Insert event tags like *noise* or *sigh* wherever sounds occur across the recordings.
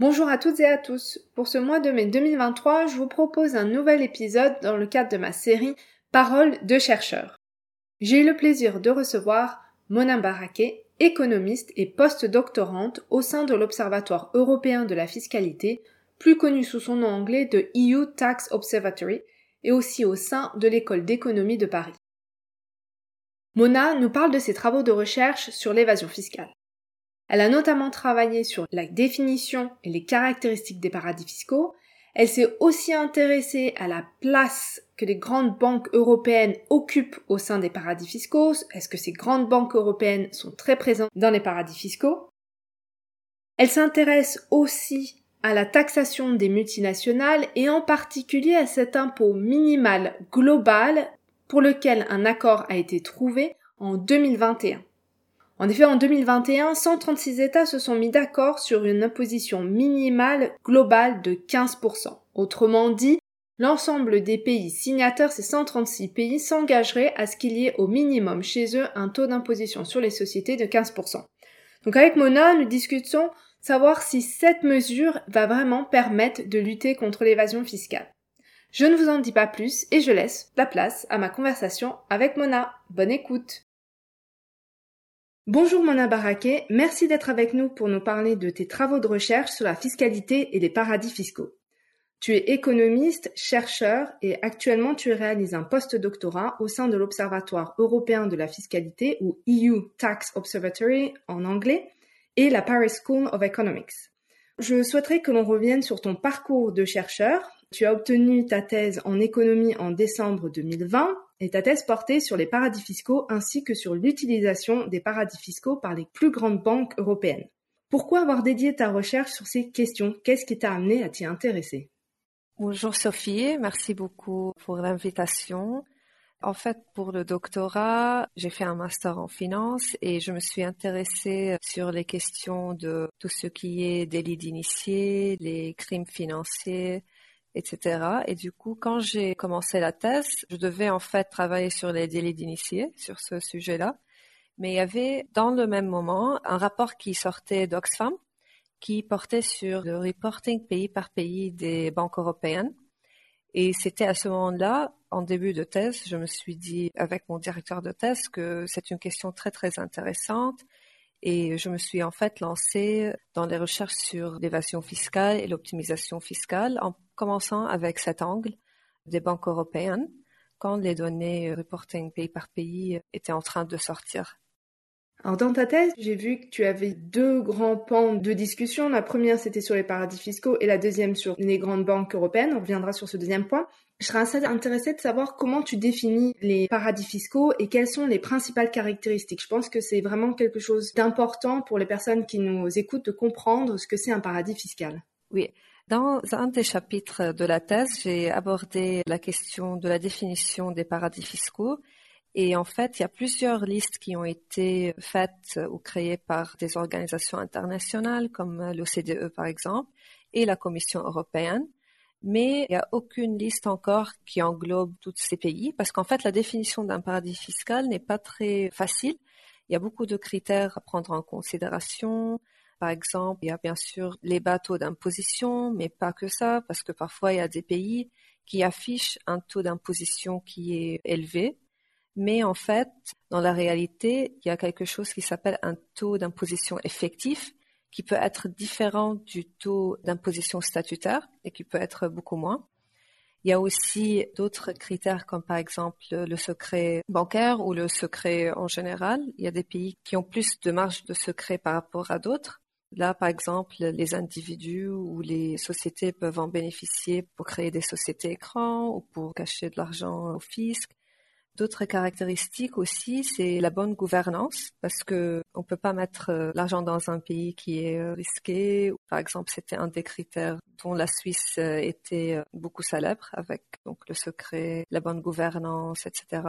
Bonjour à toutes et à tous. Pour ce mois de mai 2023, je vous propose un nouvel épisode dans le cadre de ma série Paroles de chercheurs. J'ai eu le plaisir de recevoir Mona Baraké, économiste et post-doctorante au sein de l'Observatoire européen de la fiscalité, plus connu sous son nom anglais de EU Tax Observatory, et aussi au sein de l'école d'économie de Paris. Mona nous parle de ses travaux de recherche sur l'évasion fiscale. Elle a notamment travaillé sur la définition et les caractéristiques des paradis fiscaux. Elle s'est aussi intéressée à la place que les grandes banques européennes occupent au sein des paradis fiscaux. Est-ce que ces grandes banques européennes sont très présentes dans les paradis fiscaux? Elle s'intéresse aussi à la taxation des multinationales et en particulier à cet impôt minimal global pour lequel un accord a été trouvé en 2021. En effet, en 2021, 136 États se sont mis d'accord sur une imposition minimale globale de 15%. Autrement dit, l'ensemble des pays signataires, ces 136 pays, s'engageraient à ce qu'il y ait au minimum chez eux un taux d'imposition sur les sociétés de 15%. Donc avec Mona, nous discutons savoir si cette mesure va vraiment permettre de lutter contre l'évasion fiscale. Je ne vous en dis pas plus et je laisse la place à ma conversation avec Mona. Bonne écoute Bonjour Mona Baraké, merci d'être avec nous pour nous parler de tes travaux de recherche sur la fiscalité et les paradis fiscaux. Tu es économiste, chercheur et actuellement tu réalises un post-doctorat au sein de l'Observatoire européen de la fiscalité ou EU Tax Observatory en anglais et la Paris School of Economics. Je souhaiterais que l'on revienne sur ton parcours de chercheur. Tu as obtenu ta thèse en économie en décembre 2020 et ta thèse portait sur les paradis fiscaux ainsi que sur l'utilisation des paradis fiscaux par les plus grandes banques européennes. Pourquoi avoir dédié ta recherche sur ces questions? Qu'est-ce qui t'a amené à t'y intéresser? Bonjour Sophie, merci beaucoup pour l'invitation. En fait, pour le doctorat, j'ai fait un master en finance et je me suis intéressée sur les questions de tout ce qui est délit d'initié, les crimes financiers, etc. Et du coup, quand j'ai commencé la thèse, je devais en fait travailler sur les délits d'initiés, sur ce sujet-là. Mais il y avait dans le même moment un rapport qui sortait d'Oxfam qui portait sur le reporting pays par pays des banques européennes. Et c'était à ce moment-là, en début de thèse, je me suis dit avec mon directeur de thèse que c'est une question très très intéressante et je me suis en fait lancée dans les recherches sur l'évasion fiscale et l'optimisation fiscale en commençant avec cet angle des banques européennes quand les données reporting pays par pays étaient en train de sortir. Alors dans ta thèse, j'ai vu que tu avais deux grands pans de discussion. La première, c'était sur les paradis fiscaux et la deuxième sur les grandes banques européennes. On reviendra sur ce deuxième point. Je serais intéressée de savoir comment tu définis les paradis fiscaux et quelles sont les principales caractéristiques. Je pense que c'est vraiment quelque chose d'important pour les personnes qui nous écoutent de comprendre ce que c'est un paradis fiscal. Oui. Dans un des chapitres de la thèse, j'ai abordé la question de la définition des paradis fiscaux et en fait, il y a plusieurs listes qui ont été faites ou créées par des organisations internationales comme l'OCDE par exemple et la Commission européenne. Mais il n'y a aucune liste encore qui englobe tous ces pays parce qu'en fait, la définition d'un paradis fiscal n'est pas très facile. Il y a beaucoup de critères à prendre en considération. Par exemple, il y a bien sûr les bateaux d'imposition, mais pas que ça, parce que parfois il y a des pays qui affichent un taux d'imposition qui est élevé, mais en fait, dans la réalité, il y a quelque chose qui s'appelle un taux d'imposition effectif qui peut être différent du taux d'imposition statutaire et qui peut être beaucoup moins. Il y a aussi d'autres critères comme par exemple le secret bancaire ou le secret en général. Il y a des pays qui ont plus de marge de secret par rapport à d'autres. Là, par exemple, les individus ou les sociétés peuvent en bénéficier pour créer des sociétés écrans ou pour cacher de l'argent au fisc. D'autres caractéristiques aussi, c'est la bonne gouvernance, parce que on peut pas mettre euh, l'argent dans un pays qui est euh, risqué. Par exemple, c'était un des critères dont la Suisse euh, était beaucoup célèbre, avec donc le secret, la bonne gouvernance, etc.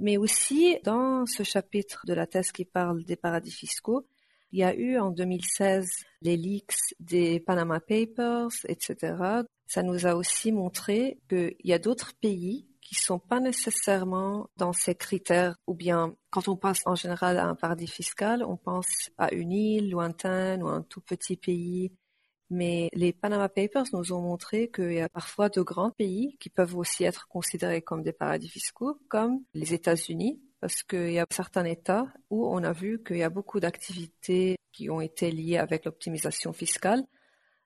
Mais aussi, dans ce chapitre de la thèse qui parle des paradis fiscaux, il y a eu en 2016 les leaks des Panama Papers, etc. Ça nous a aussi montré qu'il y a d'autres pays qui sont pas nécessairement dans ces critères ou bien quand on pense en général à un paradis fiscal, on pense à une île lointaine ou un tout petit pays. Mais les Panama Papers nous ont montré qu'il y a parfois de grands pays qui peuvent aussi être considérés comme des paradis fiscaux, comme les États-Unis, parce qu'il y a certains États où on a vu qu'il y a beaucoup d'activités qui ont été liées avec l'optimisation fiscale.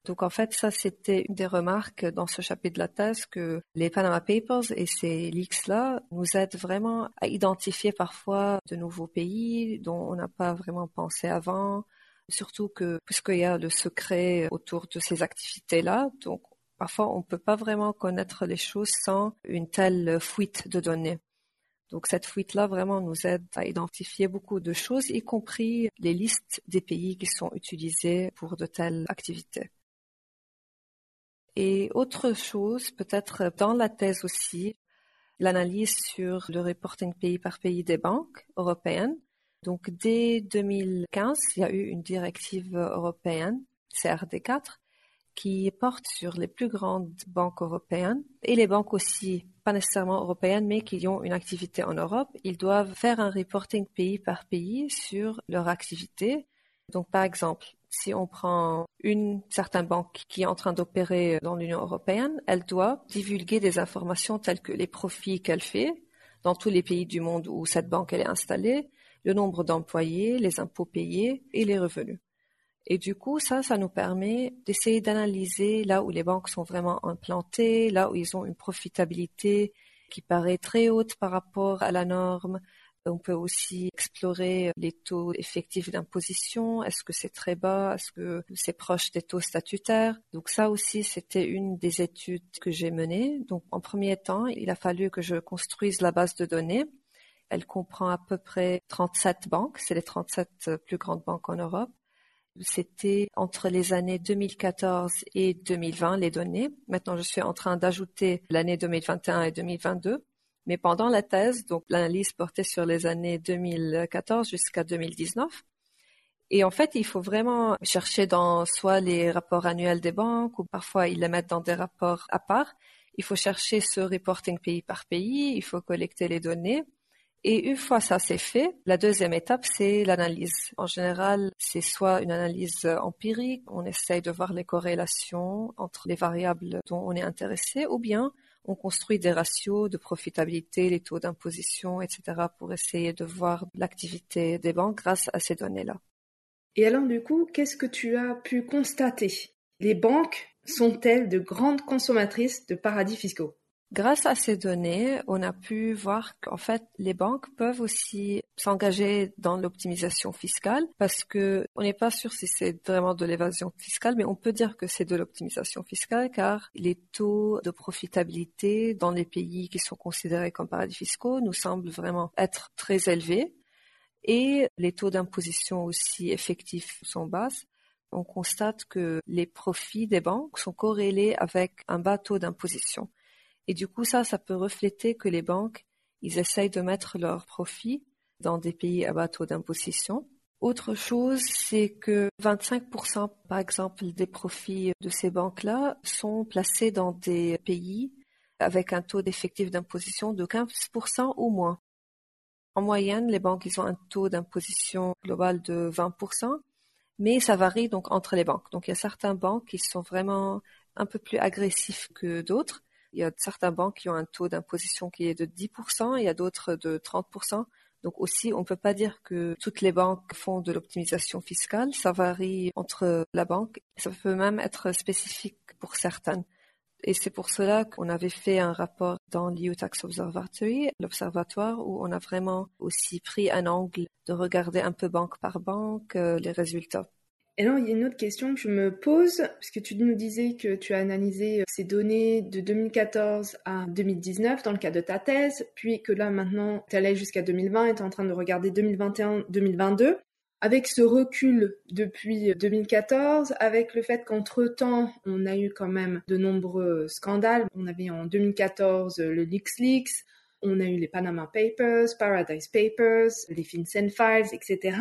Donc en fait, ça c'était une des remarques dans ce chapitre de la thèse que les Panama Papers et ces leaks-là nous aident vraiment à identifier parfois de nouveaux pays dont on n'a pas vraiment pensé avant, surtout que puisqu'il y a le secret autour de ces activités-là, donc parfois on ne peut pas vraiment connaître les choses sans une telle fuite de données. Donc cette fuite-là vraiment nous aide à identifier beaucoup de choses, y compris les listes des pays qui sont utilisés pour de telles activités. Et autre chose, peut-être dans la thèse aussi, l'analyse sur le reporting pays par pays des banques européennes. Donc dès 2015, il y a eu une directive européenne, CRD4, qui porte sur les plus grandes banques européennes et les banques aussi, pas nécessairement européennes, mais qui ont une activité en Europe. Ils doivent faire un reporting pays par pays sur leur activité. Donc, par exemple, si on prend une certaine banque qui est en train d'opérer dans l'Union européenne, elle doit divulguer des informations telles que les profits qu'elle fait dans tous les pays du monde où cette banque est installée, le nombre d'employés, les impôts payés et les revenus. Et du coup, ça, ça nous permet d'essayer d'analyser là où les banques sont vraiment implantées, là où ils ont une profitabilité qui paraît très haute par rapport à la norme. On peut aussi explorer les taux effectifs d'imposition. Est-ce que c'est très bas? Est-ce que c'est proche des taux statutaires? Donc ça aussi, c'était une des études que j'ai menées. Donc en premier temps, il a fallu que je construise la base de données. Elle comprend à peu près 37 banques. C'est les 37 plus grandes banques en Europe. C'était entre les années 2014 et 2020 les données. Maintenant, je suis en train d'ajouter l'année 2021 et 2022. Mais pendant la thèse, donc l'analyse portait sur les années 2014 jusqu'à 2019. Et en fait, il faut vraiment chercher dans soit les rapports annuels des banques ou parfois ils les mettent dans des rapports à part. Il faut chercher ce reporting pays par pays, il faut collecter les données et une fois ça c'est fait, la deuxième étape c'est l'analyse. En général, c'est soit une analyse empirique, on essaye de voir les corrélations entre les variables dont on est intéressé, ou bien on construit des ratios de profitabilité, les taux d'imposition, etc. pour essayer de voir l'activité des banques grâce à ces données-là. Et alors du coup, qu'est-ce que tu as pu constater? Les banques sont-elles de grandes consommatrices de paradis fiscaux? Grâce à ces données, on a pu voir qu'en fait, les banques peuvent aussi s'engager dans l'optimisation fiscale parce que on n'est pas sûr si c'est vraiment de l'évasion fiscale, mais on peut dire que c'est de l'optimisation fiscale car les taux de profitabilité dans les pays qui sont considérés comme paradis fiscaux nous semblent vraiment être très élevés et les taux d'imposition aussi effectifs sont bas on constate que les profits des banques sont corrélés avec un bas taux d'imposition. Et du coup, ça, ça peut refléter que les banques, ils essayent de mettre leurs profits dans des pays à bas taux d'imposition. Autre chose, c'est que 25% par exemple des profits de ces banques-là sont placés dans des pays avec un taux d'effectif d'imposition de 15% ou moins. En moyenne, les banques ils ont un taux d'imposition global de 20%, mais ça varie donc entre les banques. Donc il y a certaines banques qui sont vraiment un peu plus agressifs que d'autres il y a certaines banques qui ont un taux d'imposition qui est de 10%, il y a d'autres de 30%. Donc aussi, on ne peut pas dire que toutes les banques font de l'optimisation fiscale. Ça varie entre la banque. Ça peut même être spécifique pour certaines. Et c'est pour cela qu'on avait fait un rapport dans l'EU Tax Observatory, l'observatoire, où on a vraiment aussi pris un angle de regarder un peu banque par banque euh, les résultats. Et alors, il y a une autre question que je me pose, puisque tu nous disais que tu as analysé ces données de 2014 à 2019 dans le cas de ta thèse, puis que là maintenant, tu allais jusqu'à 2020 et tu es en train de regarder 2021-2022. Avec ce recul depuis 2014, avec le fait qu'entre-temps, on a eu quand même de nombreux scandales. On avait en 2014 le LeaksLeaks, on a eu les Panama Papers, Paradise Papers, les FinCEN Files, etc.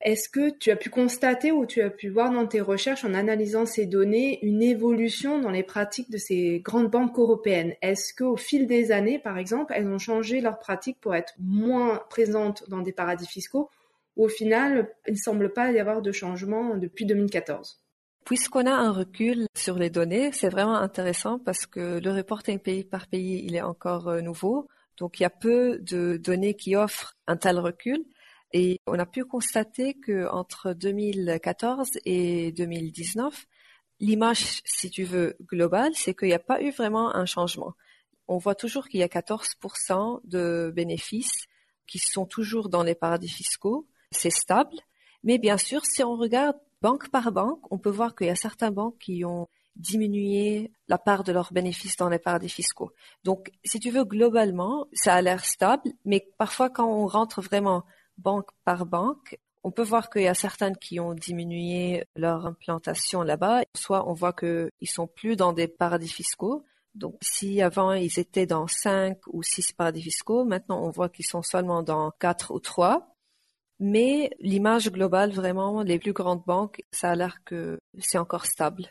Est-ce que tu as pu constater ou tu as pu voir dans tes recherches en analysant ces données une évolution dans les pratiques de ces grandes banques européennes? Est-ce qu'au fil des années, par exemple, elles ont changé leurs pratiques pour être moins présentes dans des paradis fiscaux? Au final, il ne semble pas y avoir de changement depuis 2014. Puisqu'on a un recul sur les données, c'est vraiment intéressant parce que le reporting pays par pays, il est encore euh, nouveau. Donc, il y a peu de données qui offrent un tel recul. Et on a pu constater que entre 2014 et 2019, l'image, si tu veux, globale, c'est qu'il n'y a pas eu vraiment un changement. On voit toujours qu'il y a 14% de bénéfices qui sont toujours dans les paradis fiscaux c'est stable. Mais bien sûr, si on regarde banque par banque, on peut voir qu'il y a certaines banques qui ont diminué la part de leurs bénéfices dans les paradis fiscaux. Donc, si tu veux, globalement, ça a l'air stable, mais parfois quand on rentre vraiment banque par banque, on peut voir qu'il y a certaines qui ont diminué leur implantation là-bas. Soit on voit qu'ils sont plus dans des paradis fiscaux. Donc, si avant ils étaient dans cinq ou six paradis fiscaux, maintenant on voit qu'ils sont seulement dans quatre ou trois. Mais l'image globale, vraiment, les plus grandes banques, ça a l'air que c'est encore stable.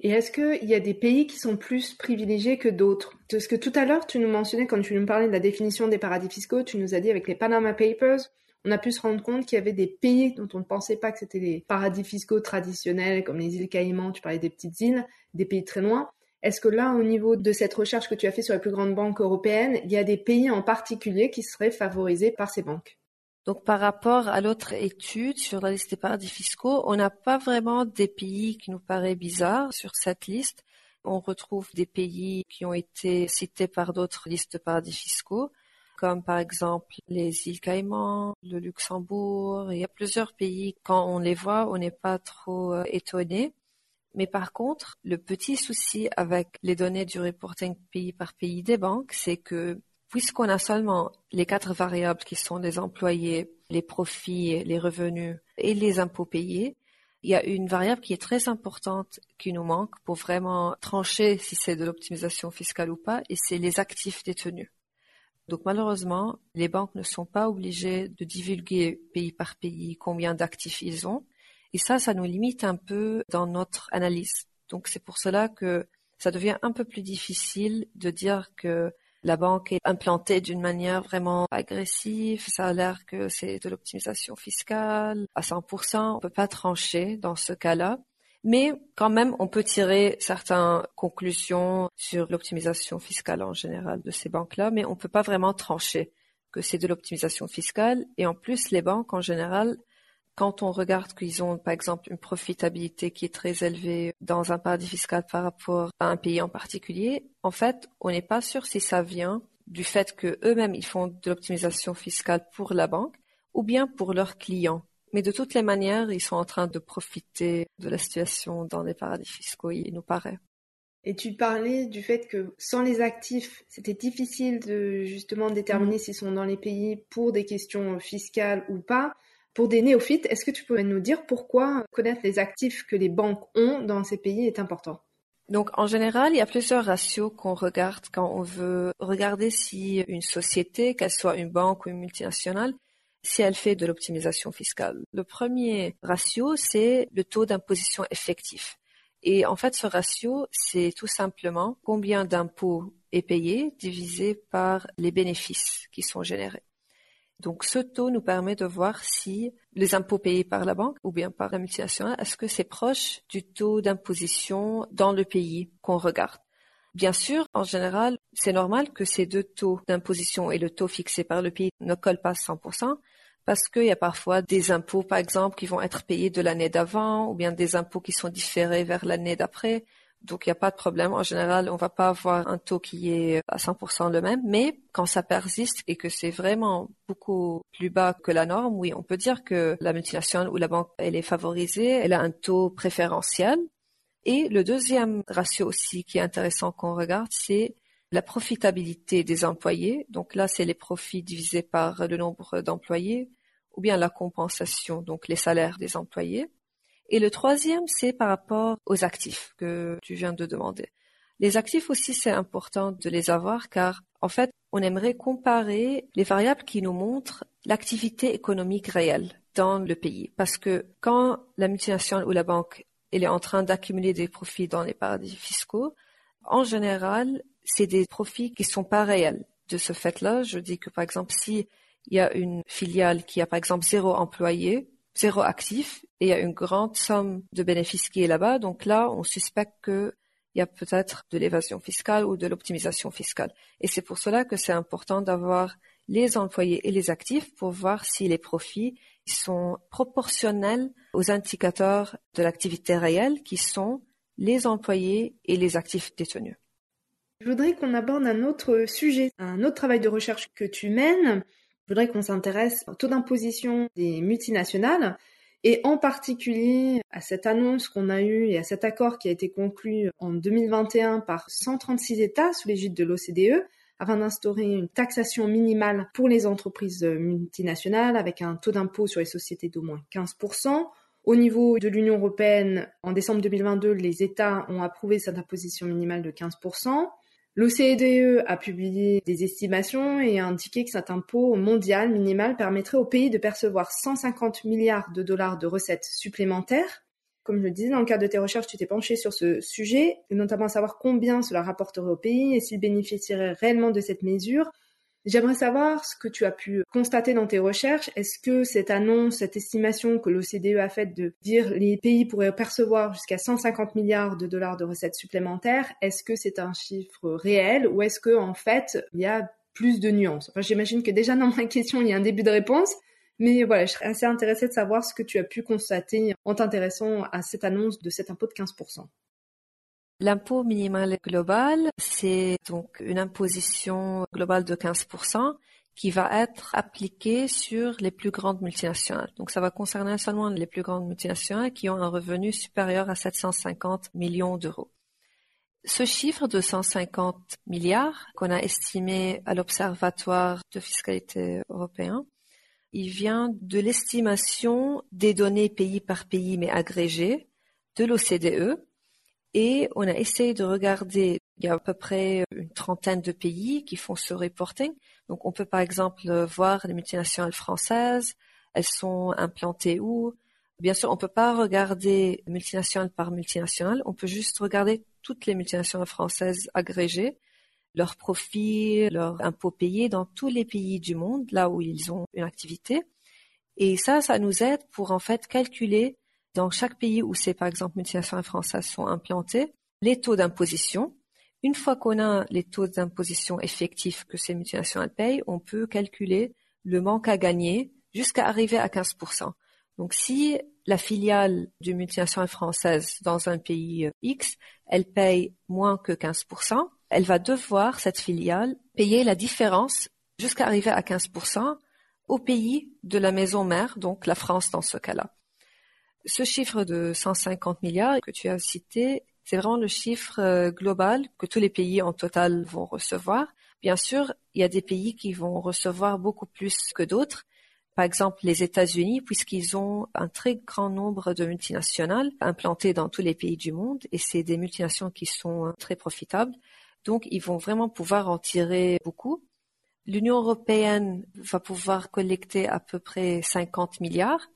Et est-ce qu'il y a des pays qui sont plus privilégiés que d'autres? Parce que tout à l'heure, tu nous mentionnais, quand tu nous parlais de la définition des paradis fiscaux, tu nous as dit avec les Panama Papers, on a pu se rendre compte qu'il y avait des pays dont on ne pensait pas que c'était des paradis fiscaux traditionnels, comme les îles Caïmans, tu parlais des petites îles, des pays très loin. Est-ce que là, au niveau de cette recherche que tu as fait sur les plus grandes banques européennes, il y a des pays en particulier qui seraient favorisés par ces banques? Donc par rapport à l'autre étude sur la liste des paradis fiscaux, on n'a pas vraiment des pays qui nous paraissent bizarres sur cette liste. On retrouve des pays qui ont été cités par d'autres listes de paradis fiscaux, comme par exemple les îles Caïmans, le Luxembourg. Il y a plusieurs pays, quand on les voit, on n'est pas trop euh, étonné. Mais par contre, le petit souci avec les données du reporting pays par pays des banques, c'est que puisqu'on a seulement les quatre variables qui sont les employés, les profits, les revenus et les impôts payés, il y a une variable qui est très importante qui nous manque pour vraiment trancher si c'est de l'optimisation fiscale ou pas, et c'est les actifs détenus. Donc malheureusement, les banques ne sont pas obligées de divulguer pays par pays combien d'actifs ils ont, et ça, ça nous limite un peu dans notre analyse. Donc c'est pour cela que ça devient un peu plus difficile de dire que la banque est implantée d'une manière vraiment agressive. Ça a l'air que c'est de l'optimisation fiscale à 100%. On peut pas trancher dans ce cas-là. Mais quand même, on peut tirer certaines conclusions sur l'optimisation fiscale en général de ces banques-là, mais on peut pas vraiment trancher que c'est de l'optimisation fiscale. Et en plus, les banques en général, quand on regarde qu'ils ont, par exemple, une profitabilité qui est très élevée dans un paradis fiscal par rapport à un pays en particulier, en fait, on n'est pas sûr si ça vient du fait que eux-mêmes ils font de l'optimisation fiscale pour la banque ou bien pour leurs clients. Mais de toutes les manières, ils sont en train de profiter de la situation dans les paradis fiscaux, il nous paraît. Et tu parlais du fait que sans les actifs, c'était difficile de justement déterminer mmh. s'ils sont dans les pays pour des questions fiscales ou pas. Pour des néophytes, est-ce que tu pourrais nous dire pourquoi connaître les actifs que les banques ont dans ces pays est important? Donc, en général, il y a plusieurs ratios qu'on regarde quand on veut regarder si une société, qu'elle soit une banque ou une multinationale, si elle fait de l'optimisation fiscale. Le premier ratio, c'est le taux d'imposition effectif. Et en fait, ce ratio, c'est tout simplement combien d'impôts est payé divisé par les bénéfices qui sont générés. Donc ce taux nous permet de voir si les impôts payés par la banque ou bien par la multinationale, est-ce que c'est proche du taux d'imposition dans le pays qu'on regarde? Bien sûr, en général, c'est normal que ces deux taux d'imposition et le taux fixé par le pays ne collent pas 100% parce qu'il y a parfois des impôts, par exemple, qui vont être payés de l'année d'avant ou bien des impôts qui sont différés vers l'année d'après Donc il n'y a pas de problème. En général, on va pas avoir un taux qui est à 100% le même, mais quand ça persiste et que c'est vraiment beaucoup plus bas que la norme, oui, on peut dire que la multinationale ou la banque, elle est favorisée, elle a un taux préférentiel. Et le deuxième ratio aussi qui est intéressant qu'on regarde, c'est la profitabilité des employés. Donc là, c'est les profits divisés par le nombre d'employés ou bien la compensation, donc les salaires des employés. Et le troisième, c'est par rapport aux actifs que tu viens de demander. Les actifs aussi, c'est important de les avoir car, en fait, on aimerait comparer les variables qui nous montrent l'activité économique réelle dans le pays. Parce que quand la multinationale ou la banque elle est en train d'accumuler des profits dans les paradis fiscaux, en général, c'est des profits qui sont pas réels. De ce fait-là, je dis que par exemple, si il y a une filiale qui a par exemple zéro employé, zéro actif, et il y a une grande somme de bénéfices qui est là-bas, donc là, on suspecte qu'il y a peut-être de l'évasion fiscale ou de l'optimisation fiscale. Et c'est pour cela que c'est important d'avoir les employés et les actifs pour voir si les profits sont proportionnels aux indicateurs de l'activité réelle qui sont les employés et les actifs détenus. Je voudrais qu'on aborde un autre sujet, un autre travail de recherche que tu mènes. Je voudrais qu'on s'intéresse au taux d'imposition des multinationales et en particulier à cette annonce qu'on a eue et à cet accord qui a été conclu en 2021 par 136 États sous l'égide de l'OCDE afin d'instaurer une taxation minimale pour les entreprises multinationales avec un taux d'impôt sur les sociétés d'au moins 15%. Au niveau de l'Union européenne, en décembre 2022, les États ont approuvé cette imposition minimale de 15%. L'OCDE a publié des estimations et a indiqué que cet impôt mondial minimal permettrait au pays de percevoir 150 milliards de dollars de recettes supplémentaires. Comme je le disais, dans le cadre de tes recherches, tu t'es penché sur ce sujet, notamment savoir combien cela rapporterait au pays et s'il bénéficierait réellement de cette mesure, J'aimerais savoir ce que tu as pu constater dans tes recherches. Est-ce que cette annonce, cette estimation que l'OCDE a faite de dire les pays pourraient percevoir jusqu'à 150 milliards de dollars de recettes supplémentaires, est-ce que c'est un chiffre réel ou est-ce que en fait il y a plus de nuances? Enfin, j'imagine que déjà dans ma question il y a un début de réponse, mais voilà, je serais assez intéressée de savoir ce que tu as pu constater en t'intéressant à cette annonce de cet impôt de 15%. L'impôt minimal global, c'est donc une imposition globale de 15% qui va être appliquée sur les plus grandes multinationales. Donc ça va concerner seulement les plus grandes multinationales qui ont un revenu supérieur à 750 millions d'euros. Ce chiffre de 150 milliards qu'on a estimé à l'Observatoire de fiscalité européen, il vient de l'estimation des données pays par pays mais agrégées de l'OCDE et on a essayé de regarder, il y a à peu près une trentaine de pays qui font ce reporting. Donc on peut par exemple voir les multinationales françaises, elles sont implantées où? Bien sûr, on peut pas regarder multinationale par multinationale, on peut juste regarder toutes les multinationales françaises agrégées, leurs profits, leurs impôts payés dans tous les pays du monde, là où ils ont une activité. Et ça, ça nous aide pour en fait calculer dans chaque pays où ces, par exemple, multinationales françaises sont implantées, les taux d'imposition. Une fois qu'on a les taux d'imposition effectifs que ces multinationales payent, on peut calculer le manque à gagner jusqu'à arriver à 15%. Donc, si la filiale d'une multinationale française dans un pays euh, X, elle paye moins que 15%, elle va devoir, cette filiale, payer la différence jusqu'à arriver à 15% au pays de la maison mère, donc la France dans ce cas-là. Ce chiffre de 150 milliards que tu as cité, c'est vraiment le chiffre euh, global que tous les pays en total vont recevoir. Bien sûr, il y a des pays qui vont recevoir beaucoup plus que d'autres. Par exemple, les États-Unis, puisqu'ils ont un très grand nombre de multinationales implantées dans tous les pays du monde, et c'est des multinationales qui sont très profitables. Donc, ils vont vraiment pouvoir en tirer beaucoup. L'Union européenne va pouvoir collecter à peu près 50 milliards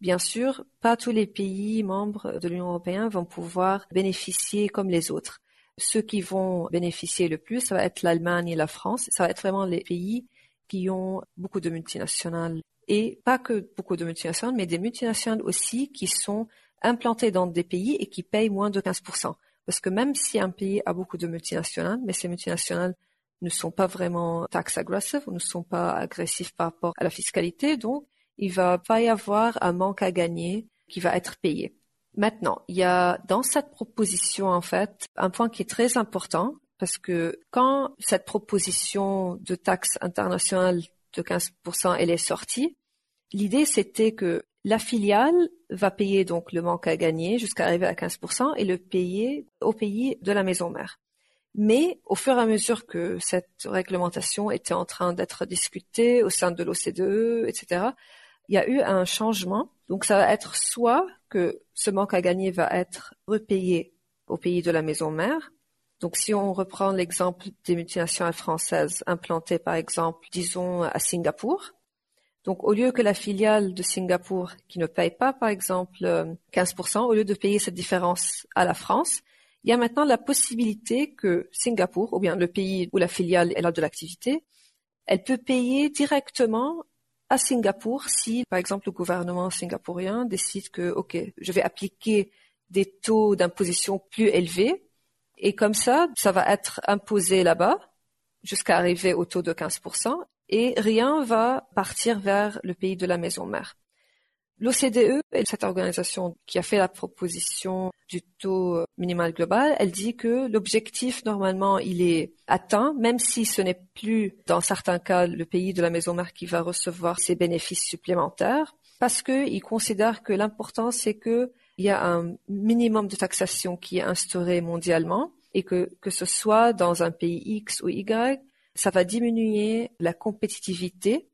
Bien sûr, pas tous les pays membres de l'Union européenne vont pouvoir bénéficier comme les autres. Ceux qui vont bénéficier le plus, ça va être l'Allemagne et la France. Ça va être vraiment les pays qui ont beaucoup de multinationales. Et pas que beaucoup de multinationales, mais des multinationales aussi qui sont implantées dans des pays et qui payent moins de 15%. Parce que même si un pays a beaucoup de multinationales, mais ces multinationales ne sont pas vraiment tax aggressive, ou ne sont pas agressifs par rapport à la fiscalité, donc il va pas y avoir un manque à gagner qui va être payé. Maintenant, il y a dans cette proposition, en fait, un point qui est très important, parce que quand cette proposition de taxe internationale de 15%, elle est sortie, l'idée c'était que la filiale va payer donc le manque à gagner jusqu'à arriver à 15% et le payer au pays de la maison mère. Mais au fur et à mesure que cette réglementation était en train d'être discutée au sein de l'OCDE, etc., il y a eu un changement. Donc ça va être soit que ce manque à gagner va être repayé au pays de la maison mère. Donc si on reprend l'exemple des multinationales françaises implantées par exemple, disons à Singapour, donc au lieu que la filiale de Singapour qui ne paye pas par exemple 15%, au lieu de payer cette différence à la France, il y a maintenant la possibilité que Singapour, ou bien le pays où la filiale est là de l'activité, elle peut payer directement à Singapour si, par exemple, le gouvernement singapourien décide que, OK, je vais appliquer des taux d'imposition plus élevés, et comme ça, ça va être imposé là-bas jusqu'à arriver au taux de 15%, et rien va partir vers le pays de la maison mère. L'OCDE, cette organisation qui a fait la proposition du taux minimal global, elle dit que l'objectif normalement il est atteint, même si ce n'est plus dans certains cas le pays de la maison mère qui va recevoir ces bénéfices supplémentaires, parce qu'ils considèrent que l'important c'est que il y a un minimum de taxation qui est instauré mondialement et que que ce soit dans un pays X ou Y, ça va diminuer la compétitivité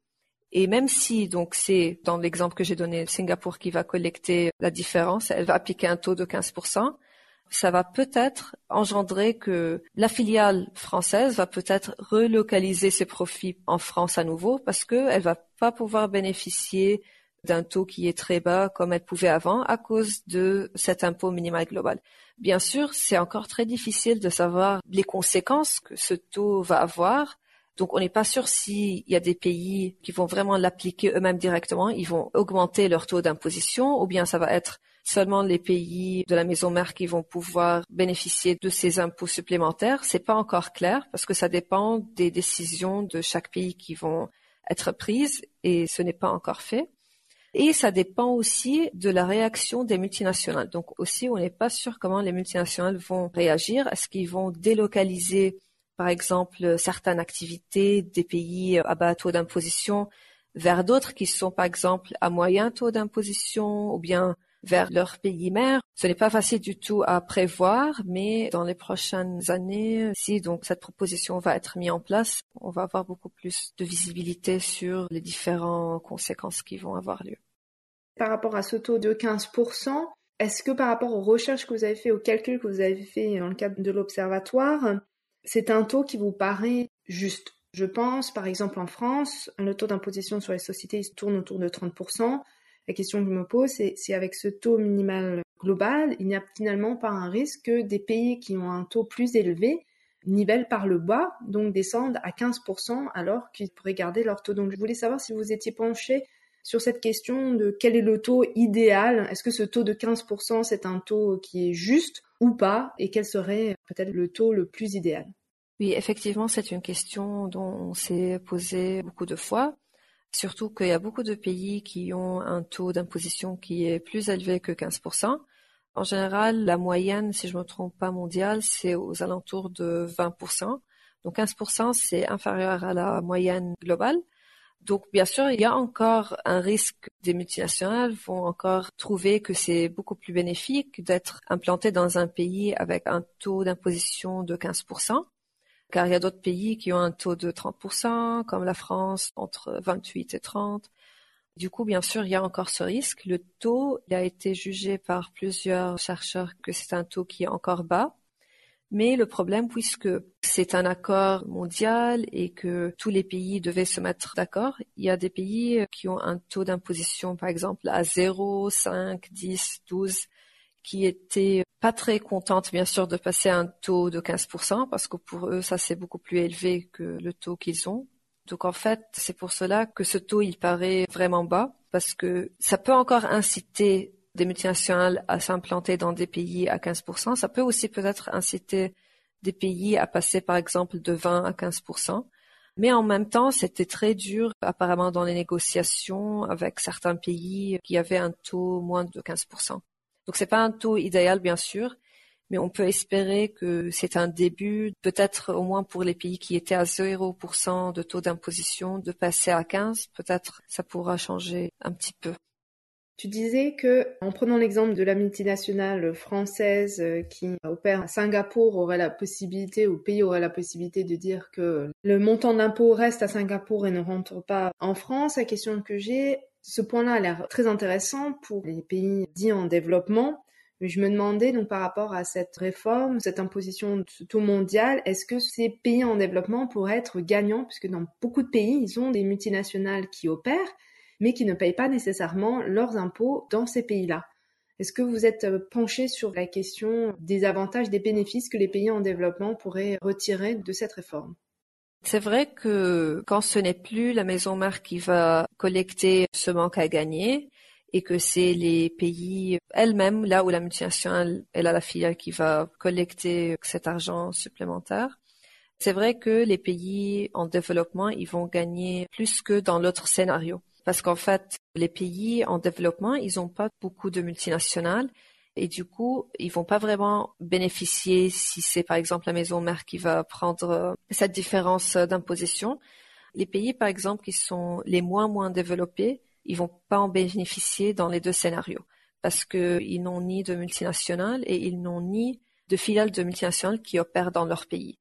et même si, donc, c'est dans l'exemple que j'ai donné, Singapour qui va collecter la différence, elle va appliquer un taux de 15%, ça va peut-être engendrer que la filiale française va peut-être relocaliser ses profits en France à nouveau parce qu'elle va pas pouvoir bénéficier d'un taux qui est très bas comme elle pouvait avant à cause de cet impôt minimal global. Bien sûr, c'est encore très difficile de savoir les conséquences que ce taux va avoir donc, on n'est pas sûr s'il y a des pays qui vont vraiment l'appliquer eux-mêmes directement, ils vont augmenter leur taux d'imposition, ou bien ça va être seulement les pays de la maison mère qui vont pouvoir bénéficier de ces impôts supplémentaires. C'est pas encore clair parce que ça dépend des décisions de chaque pays qui vont être prises et ce n'est pas encore fait. Et ça dépend aussi de la réaction des multinationales. Donc aussi, on n'est pas sûr comment les multinationales vont réagir. Est-ce qu'ils vont délocaliser par exemple certaines activités des pays à bas taux d'imposition vers d'autres qui sont par exemple à moyen taux d'imposition ou bien vers leur pays mère. Ce n'est pas facile du tout à prévoir, mais dans les prochaines années, si donc cette proposition va être mise en place, on va avoir beaucoup plus de visibilité sur les différentes conséquences qui vont avoir lieu. Par rapport à ce taux de 15%, est-ce que par rapport aux recherches que vous avez fait, aux calculs que vous avez fait dans le cadre de l'observatoire, c'est un taux qui vous paraît juste. Je pense, par exemple, en France, le taux d'imposition sur les sociétés tourne autour de 30%. La question que je me pose, c'est si avec ce taux minimal global, il n'y a finalement pas un risque que des pays qui ont un taux plus élevé nivellent par le bas, donc descendent à 15% alors qu'ils pourraient garder leur taux. Donc je voulais savoir si vous étiez penché sur cette question de quel est le taux idéal. Est-ce que ce taux de 15% c'est un taux qui est juste ou pas et quel serait peut-être le taux le plus idéal? Oui, effectivement, c'est une question dont on s'est posé beaucoup de fois. Surtout qu'il y a beaucoup de pays qui ont un taux d'imposition qui est plus élevé que 15%. En général, la moyenne, si je me trompe pas mondiale, c'est aux alentours de 20%. Donc 15%, c'est inférieur à la moyenne globale. Donc, bien sûr, il y a encore un risque des multinationales vont encore trouver que c'est beaucoup plus bénéfique d'être implanté dans un pays avec un taux d'imposition de 15%, car il y a d'autres pays qui ont un taux de 30%, comme la France, entre 28 et 30. Du coup, bien sûr, il y a encore ce risque. Le taux, il a été jugé par plusieurs chercheurs que c'est un taux qui est encore bas. Mais le problème, puisque c'est un accord mondial et que tous les pays devaient se mettre d'accord, il y a des pays qui ont un taux d'imposition, par exemple, à 0, 5, 10, 12, qui étaient pas très contentes, bien sûr, de passer un taux de 15%, parce que pour eux, ça c'est beaucoup plus élevé que le taux qu'ils ont. Donc en fait, c'est pour cela que ce taux, il paraît vraiment bas, parce que ça peut encore inciter des multinationales à s'implanter dans des pays à 15%. Ça peut aussi peut-être inciter des pays à passer par exemple de 20 à 15%. Mais en même temps, c'était très dur apparemment dans les négociations avec certains pays qui avaient un taux moins de 15%. Donc c'est pas un taux idéal bien sûr, mais on peut espérer que c'est un début, peut-être au moins pour les pays qui étaient à 0% de taux d'imposition, de passer à 15, peut-être ça pourra changer un petit peu. Tu disais que, en prenant l'exemple de la multinationale française euh, qui opère à Singapour, aurait la possibilité, ou pays aurait la possibilité de dire que le montant d'impôt reste à Singapour et ne rentre pas en France. La question que j'ai, ce point-là a l'air très intéressant pour les pays dits en développement. Je me demandais donc par rapport à cette réforme, cette imposition de taux mondial, est-ce que ces pays en développement pourraient être gagnants? Puisque dans beaucoup de pays, ils ont des multinationales qui opèrent mais qui ne payent pas nécessairement leurs impôts dans ces pays-là. Est-ce que vous êtes penché sur la question des avantages, des bénéfices que les pays en développement pourraient retirer de cette réforme? C'est vrai que quand ce n'est plus la maison mère qui va collecter ce manque à gagner, et que c'est les pays elles-mêmes, là où la multinationale, elle a la filiale qui va collecter cet argent supplémentaire. C'est vrai que les pays en développement, ils vont gagner plus que dans l'autre scénario. Parce qu'en fait, les pays en développement, ils n'ont pas beaucoup de multinationales et du coup, ils vont pas vraiment bénéficier si c'est par exemple la maison mère qui va prendre cette différence d'imposition. Les pays, par exemple, qui sont les moins moins développés, ils vont pas en bénéficier dans les deux scénarios parce qu'ils n'ont ni de multinationales et ils n'ont ni de filiales de multinationales qui opèrent dans leur pays.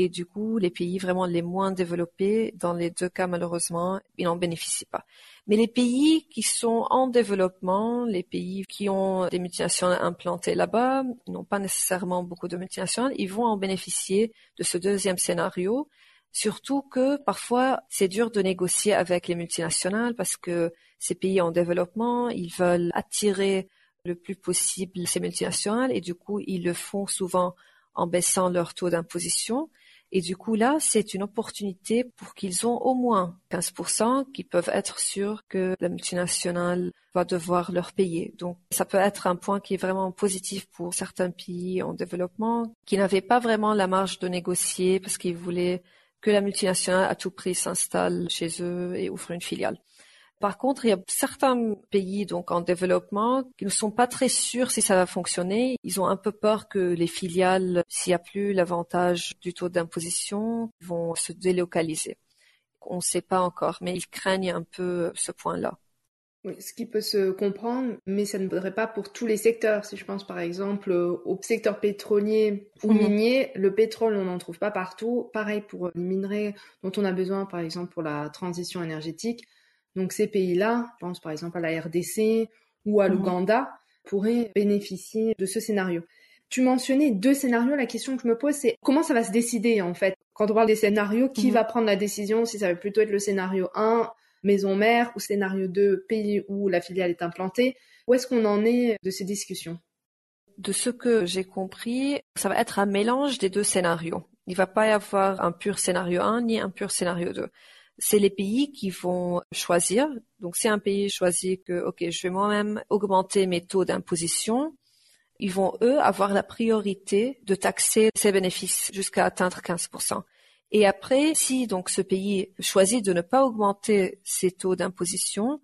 Et du coup, les pays vraiment les moins développés, dans les deux cas malheureusement, ils n'en bénéficient pas. Mais les pays qui sont en développement, les pays qui ont des multinationales implantées là-bas, n'ont pas nécessairement beaucoup de multinationales, ils vont en bénéficier de ce deuxième scénario Surtout que parfois c'est dur de négocier avec les multinationales parce que ces pays en développement, ils veulent attirer le plus possible ces multinationales et du coup ils le font souvent en baissant leur taux d'imposition. Et du coup là, c'est une opportunité pour qu'ils ont au moins 15% qui peuvent être sûrs que la multinationale va devoir leur payer. Donc ça peut être un point qui est vraiment positif pour certains pays en développement qui n'avaient pas vraiment la marge de négocier parce qu'ils voulaient que la multinationale à tout prix s'installe chez eux et ouvre une filiale. Par contre, il y a certains pays donc en développement qui ne sont pas très sûrs si ça va fonctionner. Ils ont un peu peur que les filiales, s'il n'y a plus l'avantage du taux d'imposition, vont se délocaliser. On ne sait pas encore, mais ils craignent un peu ce point-là. Oui, ce qui peut se comprendre, mais ça ne vaudrait pas pour tous les secteurs. Si je pense par exemple au secteur pétrolier ou mhm. minier, le pétrole, on n'en trouve pas partout. Pareil pour les minerais dont on a besoin, par exemple, pour la transition énergétique. Donc ces pays-là, je pense par exemple à la RDC ou à mhm. l'Ouganda, pourraient bénéficier de ce scénario. Tu mentionnais deux scénarios. La question que je me pose, c'est comment ça va se décider en fait? Quand on parle des scénarios, qui mhm. va prendre la décision? Si ça va plutôt être le scénario 1 maison mère ou scénario 2, pays où la filiale est implantée? Où est-ce qu'on en est de ces discussions? De ce que j'ai compris, ça va être un mélange des deux scénarios. Il ne va pas y avoir un pur scénario 1 ni un pur scénario 2. C'est les pays qui vont choisir. Donc, si un pays choisit que, OK, je vais moi-même augmenter mes taux d'imposition, ils vont, eux, avoir la priorité de taxer ces bénéfices jusqu'à atteindre 15%. Et après, si donc ce pays choisit de ne pas augmenter ses taux d'imposition,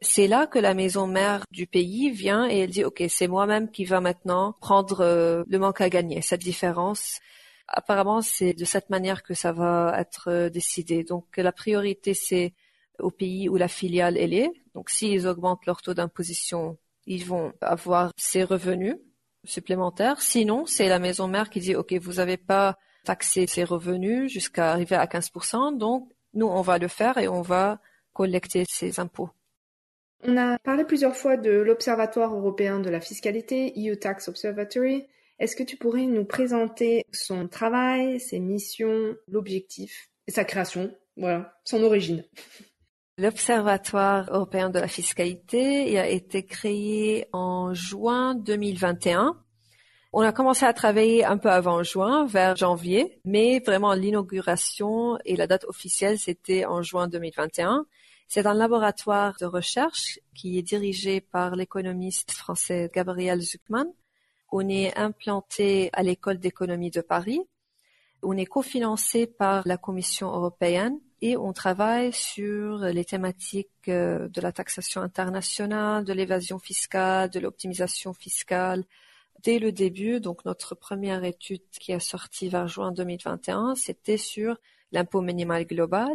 c'est là que la maison mère du pays vient et elle dit OK, c'est moi-même qui va maintenant prendre euh, le manque à gagner, cette différence. Apparemment, c'est de cette manière que ça va être euh, décidé. Donc la priorité c'est au pays où la filiale elle est. Donc s'ils augmentent leur taux d'imposition, ils vont avoir ces revenus supplémentaires. Sinon, c'est la maison mère qui dit OK, vous n'avez pas taxer ses revenus jusqu'à arriver à 15%. Donc, nous, on va le faire et on va collecter ces impôts. On a parlé plusieurs fois de l'Observatoire européen de la fiscalité, EU Tax Observatory. Est-ce que tu pourrais nous présenter son travail, ses missions, l'objectif et sa création, voilà, son origine *laughs* L'Observatoire européen de la fiscalité a été créé en juin 2021 on a commencé à travailler un peu avant juin, vers janvier, mais vraiment l'inauguration et la date officielle, c'était en juin 2021. C'est un laboratoire de recherche qui est dirigé par l'économiste français Gabriel Zuckman. On est implanté à l'école d'économie de Paris. On est cofinancé par la Commission européenne et on travaille sur les thématiques euh, de la taxation internationale, de l'évasion fiscale, de l'optimisation fiscale. Dès le début, donc notre première étude qui est sortie vers juin 2021, c'était sur l'impôt minimal global.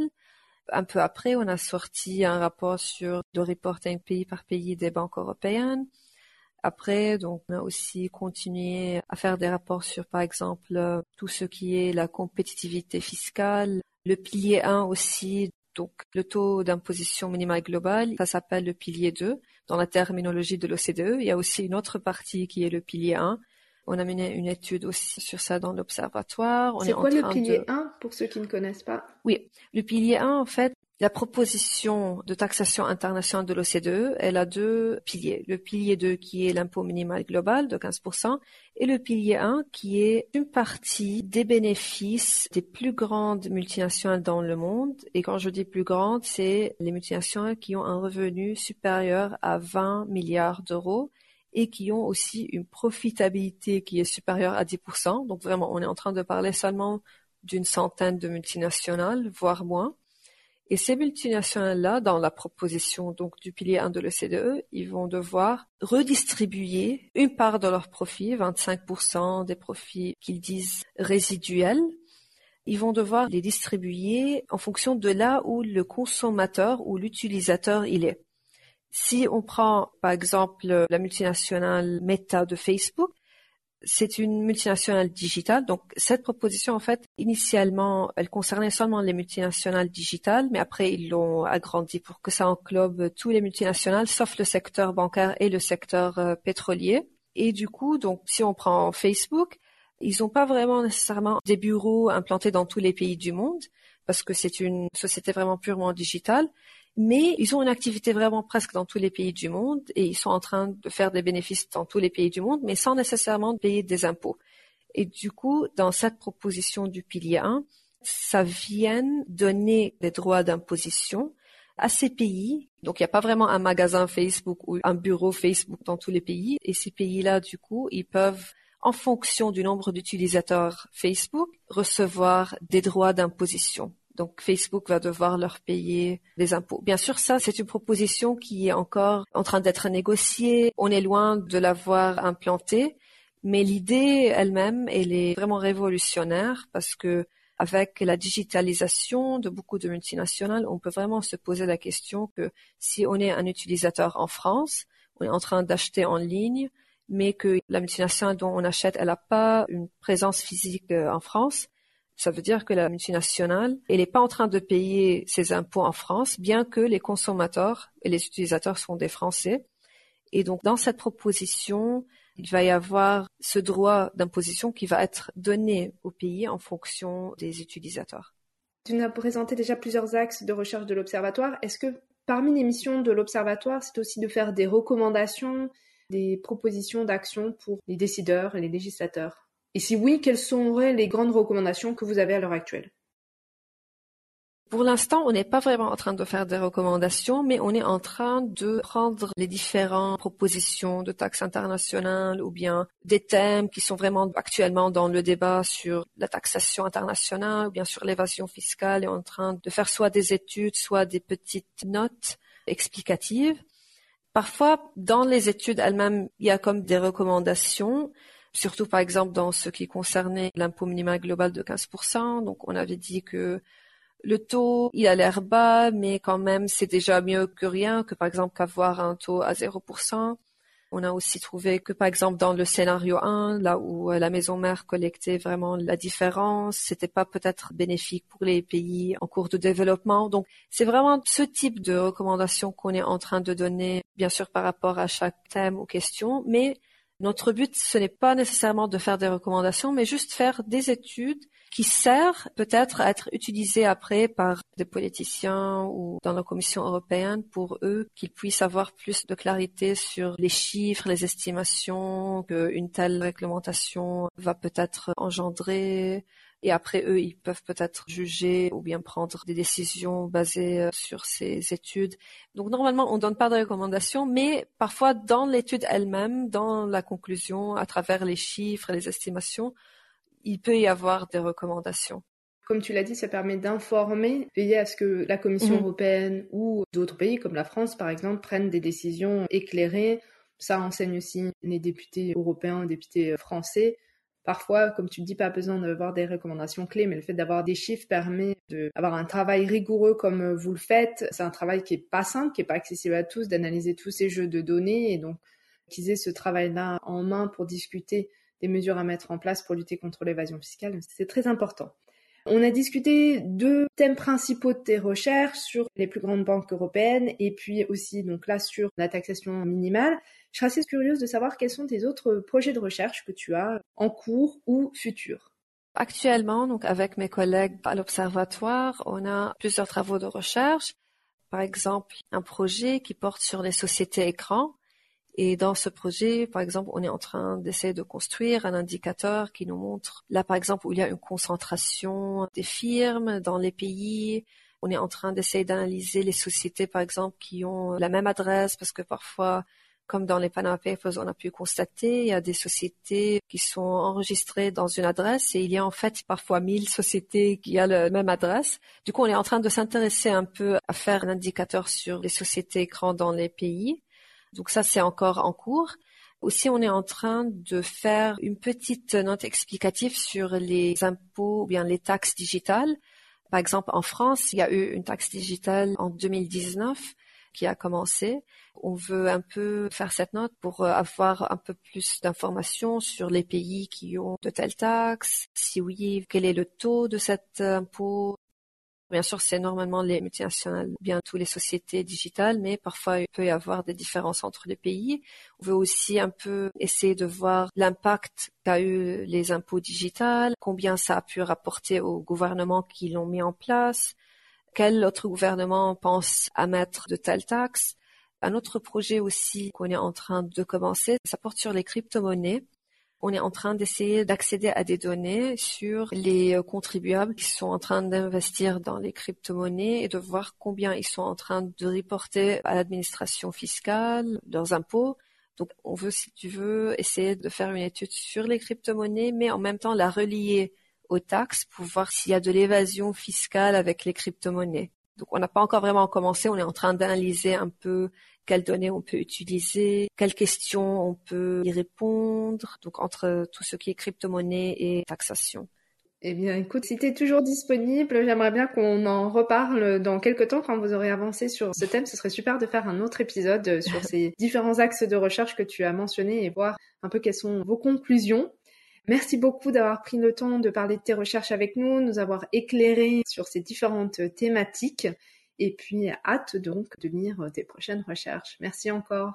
Un peu après, on a sorti un rapport sur le reporting pays par pays des banques européennes. Après, donc, on a aussi continué à faire des rapports sur, par exemple, tout ce qui est la compétitivité fiscale, le pilier 1 aussi, donc le taux d'imposition minimale globale, ça s'appelle le pilier 2 dans la terminologie de l'OCDE. Il y a aussi une autre partie qui est le pilier 1. On a mené une étude aussi sur ça dans l'observatoire. C'est quoi le pilier 1 pour ceux qui ne connaissent pas? Oui, le pilier 1 en fait, la proposition de taxation internationale de l'OCDE, elle a deux piliers. Le pilier 2 qui est l'impôt minimal global de 15% et le pilier 1 qui est une partie des bénéfices des plus grandes multinationales dans le monde. Et quand je dis plus grandes, c'est les multinationales qui ont un revenu supérieur à 20 milliards d'euros et qui ont aussi une profitabilité qui est supérieure à 10%. Donc vraiment, on est en train de parler seulement d'une centaine de multinationales, voire moins. Et ces multinationales-là, dans la proposition donc du pilier 1 de l'OCDE, ils vont devoir redistribuer une part de leurs profits, 25% des profits qu'ils disent résiduels. Ils vont devoir les distribuer en fonction de là où le consommateur ou l'utilisateur il est. Si on prend par exemple la multinationale Meta de Facebook, c'est une multinationale digitale. Donc cette proposition, en fait, initialement, elle concernait seulement les multinationales digitales, mais après ils l'ont agrandi pour que ça englobe tous les multinationales, sauf le secteur bancaire et le secteur euh, pétrolier. Et du coup, donc si on prend Facebook, ils n'ont pas vraiment nécessairement des bureaux implantés dans tous les pays du monde, parce que c'est une société vraiment purement digitale mais ils ont une activité vraiment presque dans tous les pays du monde et ils sont en train de faire des bénéfices dans tous les pays du monde, mais sans nécessairement payer des impôts. Et du coup, dans cette proposition du pilier 1, ça vient donner des droits d'imposition à ces pays. Donc, il n'y a pas vraiment un magasin Facebook ou un bureau Facebook dans tous les pays. Et ces pays-là, du coup, ils peuvent, en fonction du nombre d'utilisateurs Facebook, recevoir des droits d'imposition. Donc Facebook va devoir leur payer des impôts. Bien sûr, ça, c'est une proposition qui est encore en train d'être négociée. On est loin de l'avoir implantée, mais l'idée elle-même, elle est vraiment révolutionnaire parce que avec la digitalisation de beaucoup de multinationales, on peut vraiment se poser la question que si on est un utilisateur en France, on est en train d'acheter en ligne, mais que la multinationale dont on achète, elle n'a pas une présence physique euh, en France, ça veut dire que la multinationale, elle n'est pas en train de payer ses impôts en France, bien que les consommateurs et les utilisateurs sont des Français. Et donc, dans cette proposition, il va y avoir ce droit d'imposition qui va être donné au pays en fonction des utilisateurs. Tu nous as présenté déjà plusieurs axes de recherche de l'Observatoire. Est-ce que parmi les missions de l'Observatoire, c'est aussi de faire des recommandations, des propositions d'action pour les décideurs et les législateurs? Et si oui, quelles seraient les grandes recommandations que vous avez à l'heure actuelle? Pour l'instant, on n'est pas vraiment en train de faire des recommandations, mais on est en train de prendre les différentes propositions de taxes internationales ou bien des thèmes qui sont vraiment actuellement dans le débat sur la taxation internationale ou bien sur l'évasion fiscale et en train de faire soit des études, soit des petites notes explicatives. Parfois, dans les études elles-mêmes, il y a comme des recommandations, surtout par exemple dans ce qui concernait l'impôt minimal global de 15%. Donc on avait dit que le taux, il a l'air bas, mais quand même c'est déjà mieux que rien, que par exemple qu'avoir un taux à 0%. On a aussi trouvé que par exemple dans le scénario 1, là où euh, la maison mère collectait vraiment la différence, c'était pas peut-être bénéfique pour les pays en cours de développement. Donc c'est vraiment ce type de recommandation qu'on est en train de donner, bien sûr par rapport à chaque thème ou question, mais notre but, ce n'est pas nécessairement de faire des recommandations, mais juste faire des études qui servent peut-être à être utilisées après par des politiciens ou dans la Commission européenne pour eux qu'ils puissent avoir plus de clarité sur les chiffres, les estimations qu'une telle réglementation va peut-être engendrer, et après, eux, ils peuvent peut-être juger ou bien prendre des décisions basées euh, sur ces études. Donc, normalement, on donne pas de recommandations, mais parfois, dans l'étude elle-même, dans la conclusion, à travers les chiffres et les estimations, il peut y avoir des recommandations. Comme tu l'as dit, ça permet d'informer, veiller à ce que la Commission mhm. européenne ou d'autres pays comme la France, par exemple, prennent des décisions éclairées. Ça enseigne aussi les députés européens, députés français. Parfois, comme tu dis, pas besoin d'avoir des recommandations clés, mais le fait d'avoir des chiffres permet d'avoir un travail rigoureux comme vous le faites. C'est un travail qui est pas simple, qui est pas accessible à tous, d'analyser tous ces jeux de données et donc qu'ils aient ce travail-là en main pour discuter des mesures à mettre en place pour lutter contre l'évasion fiscale, c'est très important. On a discuté deux thèmes principaux de tes recherches sur les plus grandes banques européennes et puis aussi donc là sur la taxation minimale. Je serais assez curieuse de savoir quels sont tes autres projets de recherche que tu as en cours ou futurs. Actuellement, donc avec mes collègues à l'Observatoire, on a plusieurs travaux de recherche. Par exemple, un projet qui porte sur les sociétés écrans et dans ce projet, par exemple, on est en train d'essayer de construire un indicateur qui nous montre, là par exemple, où il y a une concentration des firmes dans les pays. On est en train d'essayer d'analyser les sociétés, par exemple, qui ont la même adresse, parce que parfois, comme dans les Panama Papers, on a pu constater, il y a des sociétés qui sont enregistrées dans une adresse et il y a en fait parfois mille sociétés qui ont la même adresse. Du coup, on est en train de s'intéresser un peu à faire un indicateur sur les sociétés écrans dans les pays. Donc ça, c'est encore en cours. Aussi, on est en train de faire une petite note explicative sur les impôts ou bien les taxes digitales. Par exemple, en France, il y a eu une taxe digitale en 2019 qui a commencé. On veut un peu faire cette note pour avoir un peu plus d'informations sur les pays qui ont de telles taxes. Si oui, quel est le taux de cet impôt? Bien sûr, c'est normalement les multinationales, bien toutes les sociétés digitales, mais parfois il peut y avoir des différences entre les pays. On veut aussi un peu essayer de voir l'impact qu'a eu les impôts digitales, combien ça a pu rapporter aux gouvernements qui l'ont mis en place, quel autre gouvernement pense à mettre de telles taxes? Un autre projet aussi qu'on est en train de commencer, ça porte sur les crypto-monnaies on est en train d'essayer d'accéder à des données sur les euh, contribuables qui sont en train d'investir dans les crypto-monnaies et de voir combien ils sont en train de reporter à l'administration fiscale leurs impôts. Donc, on veut, si tu veux, essayer de faire une étude sur les crypto-monnaies, mais en même temps la relier aux taxes pour voir s'il y a de l'évasion fiscale avec les crypto-monnaies. Donc, on n'a pas encore vraiment commencé. On est en train d'analyser un peu quelles données on peut utiliser, quelles questions on peut y répondre, donc entre tout ce qui est crypto-monnaie et taxation. Eh bien, écoute, si tu es toujours disponible, j'aimerais bien qu'on en reparle dans quelques temps quand vous aurez avancé sur ce thème. Ce serait super de faire un autre épisode sur *laughs* ces différents axes de recherche que tu as mentionnés et voir un peu quelles sont vos conclusions. Merci beaucoup d'avoir pris le temps de parler de tes recherches avec nous, nous avoir éclairé sur ces différentes thématiques. Et puis, hâte donc de lire tes prochaines recherches. Merci encore.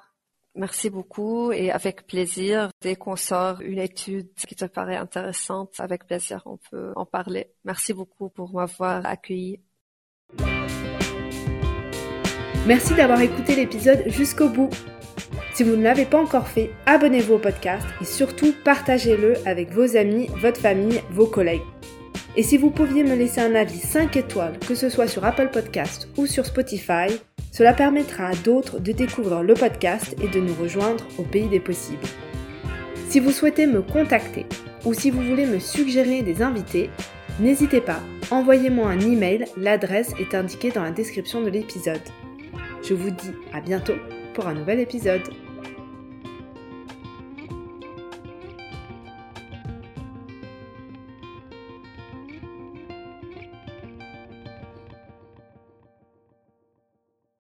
Merci beaucoup et avec plaisir, dès qu'on sort une étude qui te paraît intéressante, avec plaisir, on peut en parler. Merci beaucoup pour m'avoir accueilli. Merci d'avoir écouté l'épisode jusqu'au bout. Si vous ne l'avez pas encore fait, abonnez-vous au podcast et surtout partagez-le avec vos amis, votre famille, vos collègues. Et si vous pouviez me laisser un avis 5 étoiles, que ce soit sur Apple Podcast ou sur Spotify, cela permettra à d'autres de découvrir le podcast et de nous rejoindre au pays des possibles. Si vous souhaitez me contacter ou si vous voulez me suggérer des invités, n'hésitez pas, envoyez-moi un email, l'adresse est indiquée dans la description de l'épisode. Je vous dis à bientôt pour un nouvel épisode.